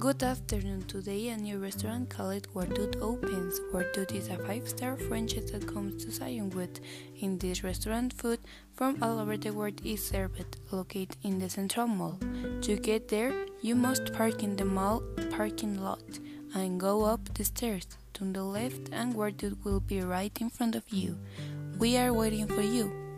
Good afternoon. Today, a new restaurant called Wordod opens. Wordod is a five-star franchise that comes to Zionwood. In this restaurant, food from all over the world is served, located in the Central Mall. To get there, you must park in the mall parking lot and go up the stairs to the left, and Wordod will be right in front of you. We are waiting for you.